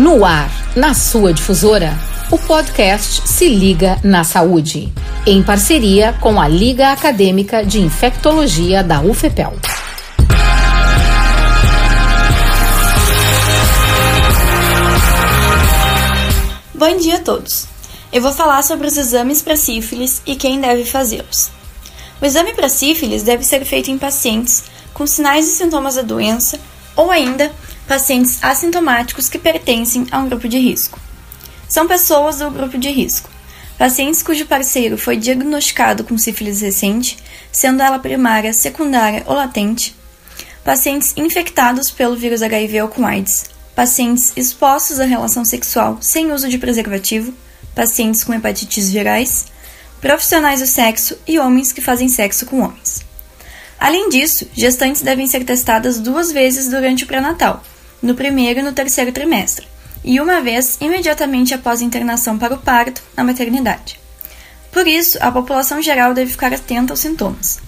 No ar, na sua difusora, o podcast Se Liga na Saúde, em parceria com a Liga Acadêmica de Infectologia da UFPEL. Bom dia a todos. Eu vou falar sobre os exames para sífilis e quem deve fazê-los. O exame para sífilis deve ser feito em pacientes com sinais e sintomas da doença ou ainda pacientes assintomáticos que pertencem a um grupo de risco. São pessoas do grupo de risco. Pacientes cujo parceiro foi diagnosticado com sífilis recente, sendo ela primária, secundária ou latente. Pacientes infectados pelo vírus HIV ou com AIDS. Pacientes expostos à relação sexual sem uso de preservativo. Pacientes com hepatites virais. Profissionais do sexo e homens que fazem sexo com homens. Além disso, gestantes devem ser testadas duas vezes durante o pré-natal, no primeiro e no terceiro trimestre, e uma vez imediatamente após a internação para o parto na maternidade. Por isso, a população geral deve ficar atenta aos sintomas.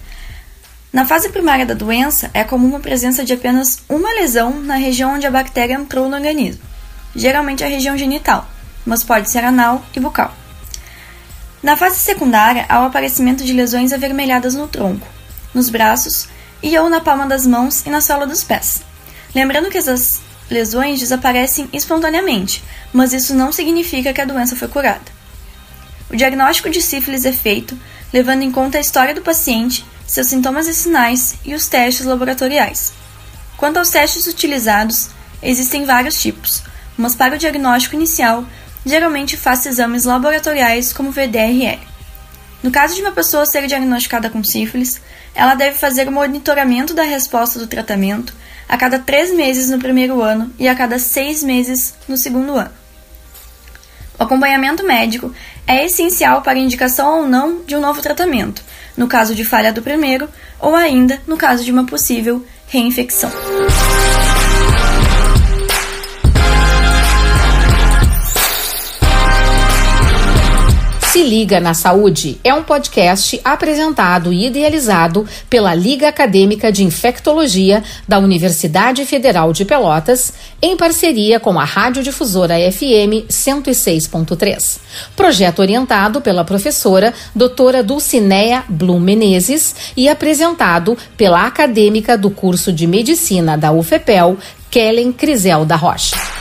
Na fase primária da doença, é comum a presença de apenas uma lesão na região onde a bactéria entrou no organismo, geralmente a região genital, mas pode ser anal e bucal. Na fase secundária, há o aparecimento de lesões avermelhadas no tronco, nos braços e ou na palma das mãos e na sola dos pés. Lembrando que essas lesões desaparecem espontaneamente, mas isso não significa que a doença foi curada. O diagnóstico de sífilis é feito levando em conta a história do paciente, seus sintomas e sinais e os testes laboratoriais. Quanto aos testes utilizados, existem vários tipos, mas para o diagnóstico inicial, geralmente faz exames laboratoriais como VDRL. No caso de uma pessoa ser diagnosticada com sífilis, ela deve fazer o monitoramento da resposta do tratamento a cada três meses no primeiro ano e a cada seis meses no segundo ano. O acompanhamento médico é essencial para a indicação ou não de um novo tratamento, no caso de falha do primeiro ou ainda no caso de uma possível reinfecção. Se Liga na Saúde é um podcast apresentado e idealizado pela Liga Acadêmica de Infectologia da Universidade Federal de Pelotas, em parceria com a Radiodifusora FM 106.3. Projeto orientado pela professora doutora Dulcineia Blum Menezes e apresentado pela acadêmica do curso de Medicina da UFPEL, Kellen Crisel da Rocha.